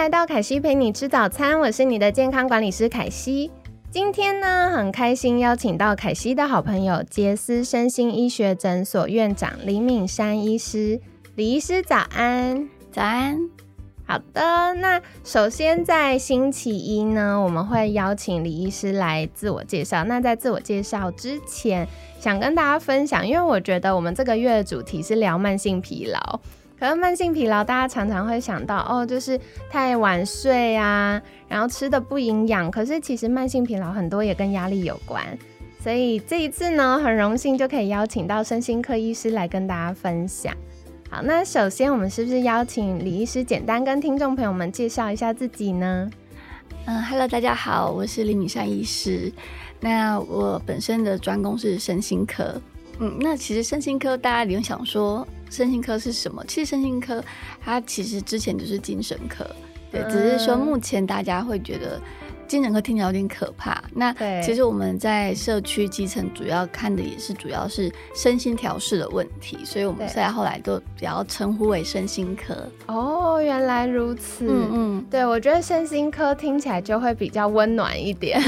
来到凯西陪你吃早餐，我是你的健康管理师凯西。今天呢，很开心邀请到凯西的好朋友杰斯身心医学诊所院长李敏山医师。李医师早安，早安。好的，那首先在星期一呢，我们会邀请李医师来自我介绍。那在自我介绍之前，想跟大家分享，因为我觉得我们这个月的主题是聊慢性疲劳。可是慢性疲劳，大家常常会想到哦，就是太晚睡啊，然后吃的不营养。可是其实慢性疲劳很多也跟压力有关。所以这一次呢，很荣幸就可以邀请到身心科医师来跟大家分享。好，那首先我们是不是邀请李医师简单跟听众朋友们介绍一下自己呢？嗯，Hello，大家好，我是李敏善医师。那我本身的专攻是身心科。嗯，那其实身心科大家联想说身心科是什么？其实身心科它其实之前就是精神科，对，只是说目前大家会觉得。精神科听起来有点可怕，那其实我们在社区基层主要看的也是主要是身心调试的问题，所以我们现在后来都比较称呼为身心科。哦，原来如此。嗯嗯，对我觉得身心科听起来就会比较温暖一点。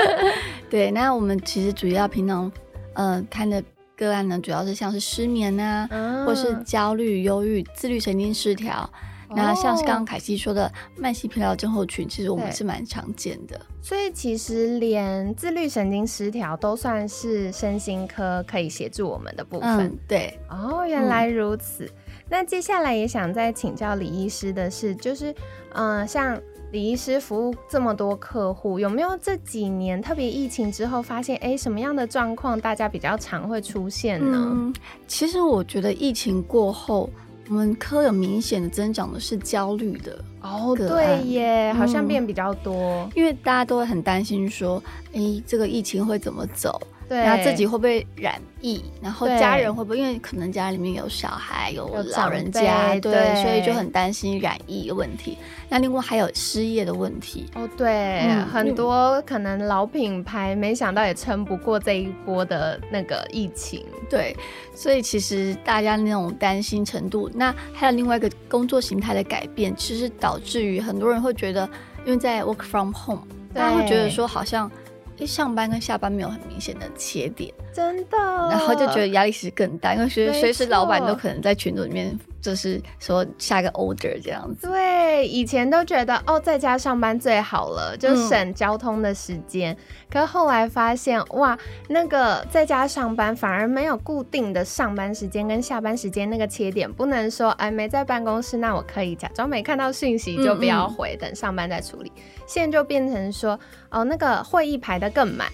对，那我们其实主要平常呃看的个案呢，主要是像是失眠啊，或是焦虑、忧郁、自律神经失调。那像是刚刚凯西说的慢性疲劳症候群，其实我们是蛮常见的。所以其实连自律神经失调都算是身心科可以协助我们的部分。对，哦，原来如此。那接下来也想再请教李医师的是，就是嗯，像李医师服务这么多客户，有没有这几年特别疫情之后发现，哎，什么样的状况大家比较常会出现呢？其实我觉得疫情过后。我们科有明显的增长的是焦虑的哦，对耶，好像变比较多，因为大家都会很担心说，哎，这个疫情会怎么走？然后自己会不会染疫？然后家人会不会？因为可能家里面有小孩、有老人家，对，所以就很担心染疫的问题。那另外还有失业的问题哦，对，很多可能老品牌没想到也撑不过这一波的那个疫情。对，所以其实大家那种担心程度，那还有另外一个工作形态的改变，其实导致于很多人会觉得，因为在 work from home，大家会觉得说好像。一上班跟下班没有很明显的切点，真的，然后就觉得压力其实更大，因为随随时老板都可能在群组里面，就是说下个 order 这样子。对，以前都觉得哦，在家上班最好了，就省交通的时间。可后来发现，哇，那个在家上班反而没有固定的上班时间跟下班时间那个切点，不能说哎没在办公室，那我可以假装没看到讯息就不要回，等上班再处理。现在就变成说，哦，那个会议排的更满，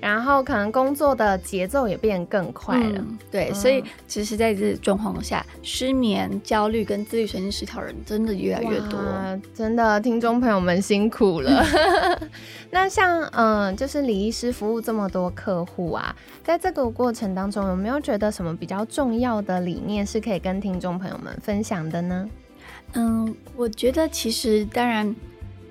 然后可能工作的节奏也变更快了。对，所以其实在这状况下，失眠、焦虑跟自律神经失调人真的越来越多。真的，听众朋友们辛苦了。那像嗯，就是李医师服务这么多客户啊，在这个过程当中，有没有觉得什么比较重要的理念是可以跟听众朋友们分享的呢？嗯，我觉得其实当然。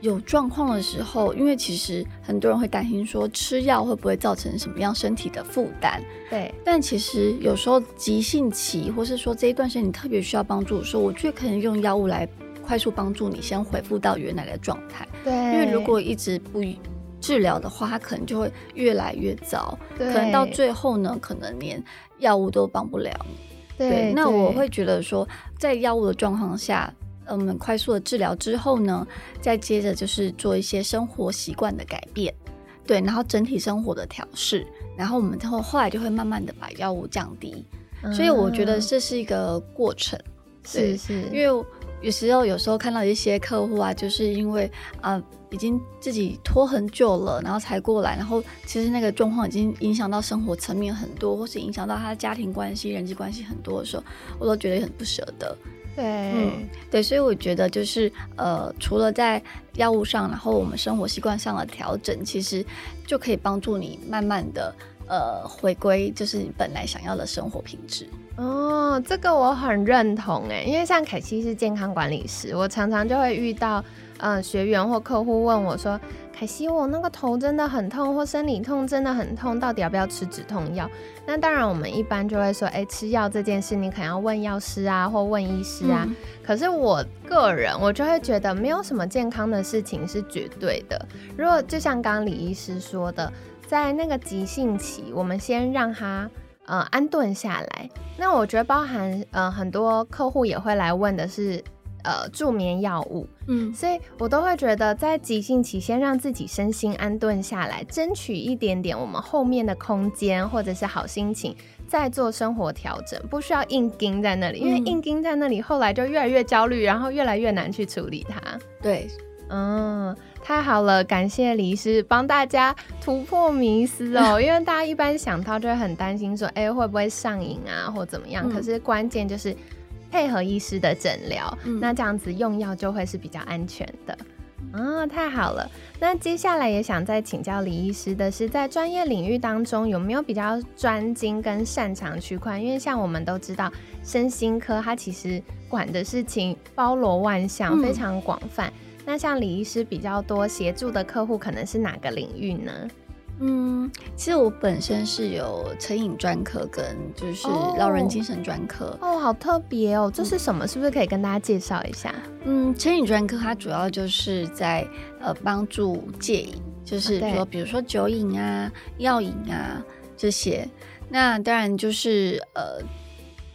有状况的时候，因为其实很多人会担心说吃药会不会造成什么样身体的负担？对。但其实有时候急性期，或是说这一段时间你特别需要帮助，的时候我觉得可能用药物来快速帮助你先恢复到原来的状态。对。因为如果一直不治疗的话，它可能就会越来越糟，可能到最后呢，可能连药物都帮不了你。对。那我会觉得说，在药物的状况下。我们快速的治疗之后呢，再接着就是做一些生活习惯的改变，对，然后整体生活的调试，然后我们后后来就会慢慢的把药物降低，所以我觉得这是一个过程，是是，因为有时候有时候看到一些客户啊，就是因为啊已经自己拖很久了，然后才过来，然后其实那个状况已经影响到生活层面很多，或是影响到他的家庭关系、人际关系很多的时候，我都觉得很不舍得。对，嗯对，所以我觉得就是呃，除了在药物上，然后我们生活习惯上的调整，其实就可以帮助你慢慢的呃回归，就是你本来想要的生活品质。哦，这个我很认同哎，因为像凯西是健康管理师，我常常就会遇到嗯学员或客户问我说。凯西，我那个头真的很痛，或生理痛真的很痛，到底要不要吃止痛药？那当然，我们一般就会说，哎，吃药这件事你可能要问药师啊，或问医师啊。可是我个人，我就会觉得没有什么健康的事情是绝对的。如果就像刚刚李医师说的，在那个急性期，我们先让他呃安顿下来。那我觉得包含呃很多客户也会来问的是。呃，助眠药物，嗯，所以我都会觉得，在急性期先让自己身心安顿下来，争取一点点我们后面的空间或者是好心情，再做生活调整，不需要硬盯在那里，因为硬盯在那里，后来就越来越焦虑，然后越来越难去处理它。对，嗯，太好了，感谢李医师帮大家突破迷思哦，因为大家一般想到就会很担心说，哎，会不会上瘾啊，或怎么样？可是关键就是。配合医师的诊疗，那这样子用药就会是比较安全的啊！太好了，那接下来也想再请教李医师的是，在专业领域当中有没有比较专精跟擅长区块？因为像我们都知道，身心科它其实管的事情包罗万象，非常广泛。那像李医师比较多协助的客户，可能是哪个领域呢？嗯，其实我本身是有成瘾专科跟就是老人精神专科哦，好特别哦，这是什么？是不是可以跟大家介绍一下？嗯，成瘾专科它主要就是在呃帮助戒瘾，就是说比如说酒瘾啊、药瘾啊这些。那当然就是呃。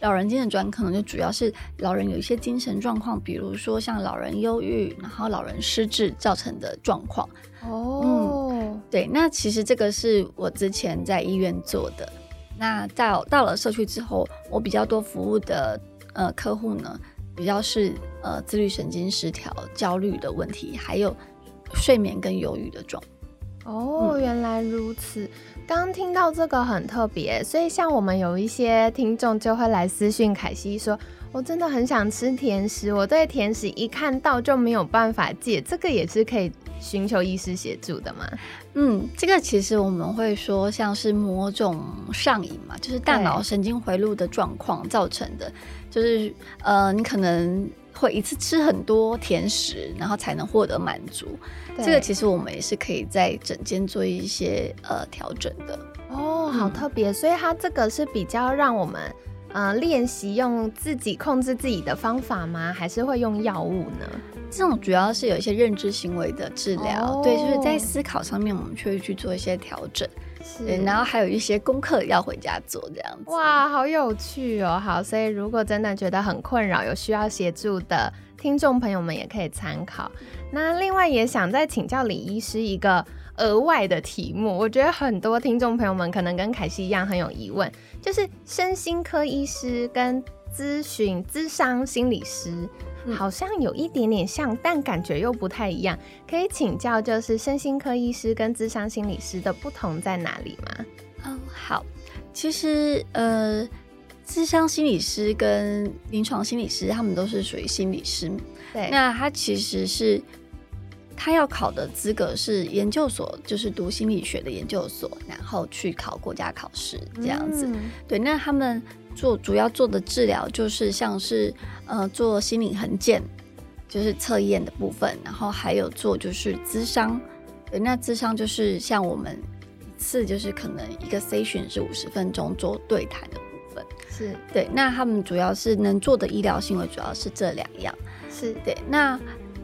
老人精神专可能就主要是老人有一些精神状况，比如说像老人忧郁，然后老人失智造成的状况。哦，嗯，对，那其实这个是我之前在医院做的。那到到了社区之后，我比较多服务的呃客户呢，比较是呃自律神经失调、焦虑的问题，还有睡眠跟忧郁的状。哦，原来如此。刚听到这个很特别，所以像我们有一些听众就会来私讯凯西说：“我真的很想吃甜食，我对甜食一看到就没有办法戒。”这个也是可以寻求医师协助的嘛？嗯，这个其实我们会说像是某种上瘾嘛，就是大脑神经回路的状况造成的，就是呃，你可能。会一次吃很多甜食，然后才能获得满足。这个其实我们也是可以在整间做一些呃调整的。哦，好特别，所以它这个是比较让我们呃练习用自己控制自己的方法吗？还是会用药物呢？这种主要是有一些认知行为的治疗，对，就是在思考上面，我们去去做一些调整。对，然后还有一些功课要回家做，这样子。哇，好有趣哦！好，所以如果真的觉得很困扰，有需要协助的听众朋友们也可以参考。那另外也想再请教李医师一个额外的题目，我觉得很多听众朋友们可能跟凯西一样很有疑问，就是身心科医师跟咨询咨商心理师。好像有一点点像，但感觉又不太一样。可以请教，就是身心科医师跟智商心理师的不同在哪里吗？嗯，好，其实呃，智商心理师跟临床心理师他们都是属于心理师。对，那他其实是他要考的资格是研究所，就是读心理学的研究所，然后去考国家考试这样子。对，那他们。做主要做的治疗就是像是呃做心理横件，就是测验的部分，然后还有做就是咨商，对，那咨商就是像我们一次就是可能一个 session 是五十分钟做对谈的部分，是。对，那他们主要是能做的医疗行为主要是这两样，是。对，那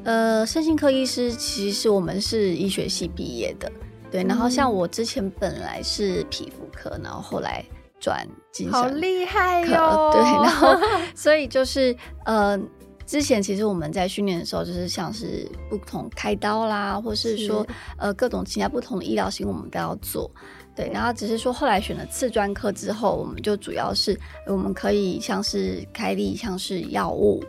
呃身心科医师其实我们是医学系毕业的，对，然后像我之前本来是皮肤科，然后后来。转精神，好厉害哟！对，然后 所以就是呃，之前其实我们在训练的时候，就是像是不同开刀啦，或是说呃各种其他不同的医疗行为，我们都要做。对，然后只是说后来选了次专科之后，我们就主要是我们可以像是开立像是药物，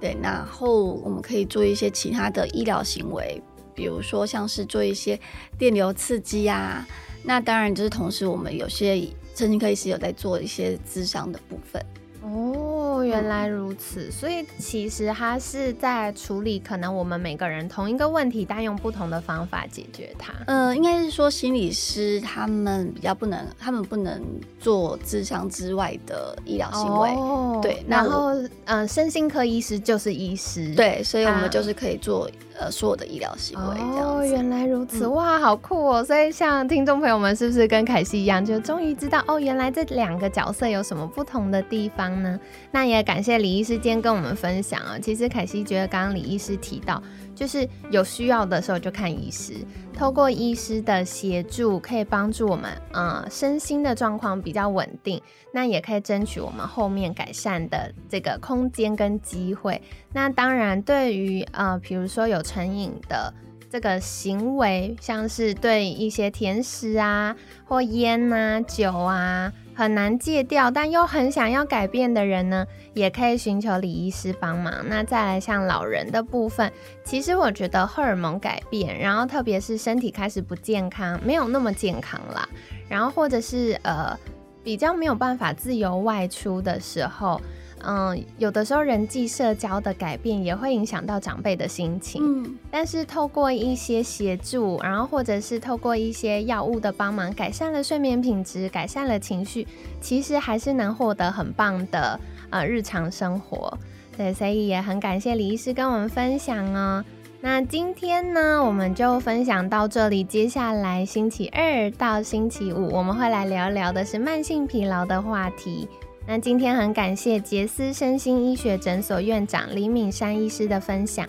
对，然后我们可以做一些其他的医疗行为，比如说像是做一些电流刺激啊。那当然就是同时我们有些。神经科医师有在做一些智商的部分哦，哦，原来如此。所以其实他是在处理可能我们每个人同一个问题，但用不同的方法解决它。呃，应该是说心理师他们比较不能，他们不能做智商之外的医疗行为。哦，对然后嗯，身心科医师就是医师。。对，所以我啊们就是可以做呃所有的医疗行为这样哦，原来如此，嗯哇，好酷哦！所以像听众朋友们，是不是跟凯西一样，就终于知道哦，原来这两个角色有什么不同的地方呢？那也感谢李医师今天跟我们分享啊。其实凯西觉得刚刚李医师提到，就是有需要的时候就看医师，透过医师的协助，可以帮助我们，呃，身心的状况比较稳定，那也可以争取我们后面改善的这个空间跟机会。那当然，对于呃，比如说有成瘾的这个行为，像是对一些甜食啊或烟啊、酒啊很难戒掉，但又很想要改变的人呢，也可以寻求李医师帮忙。那再来像老人的部分，其实我觉得荷尔蒙改变，然后特别是身体开始不健康，没有那么健康啦，然后或者是呃比较没有办法自由外出的时候。嗯，有的时候人际社交的改变也会影响到长辈的心情，嗯，但是透过一些协助，然后或者是透过一些药物的帮忙，改善了睡眠品质，改善了情绪，其实还是能获得很棒的呃日常生活。对，所以也很感谢李医师跟我们分享哦。那今天呢，我们就分享到这里。接下来星期二到星期五，我们会来聊聊的是慢性疲劳的话题。那今天很感谢杰斯身心医学诊所院长李敏山医师的分享。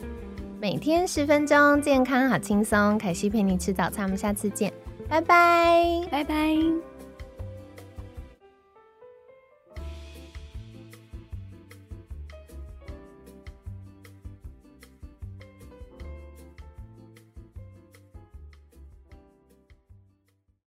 每天十分钟，健康好轻松。凯西陪你吃早餐，我们下次见，拜拜。拜拜。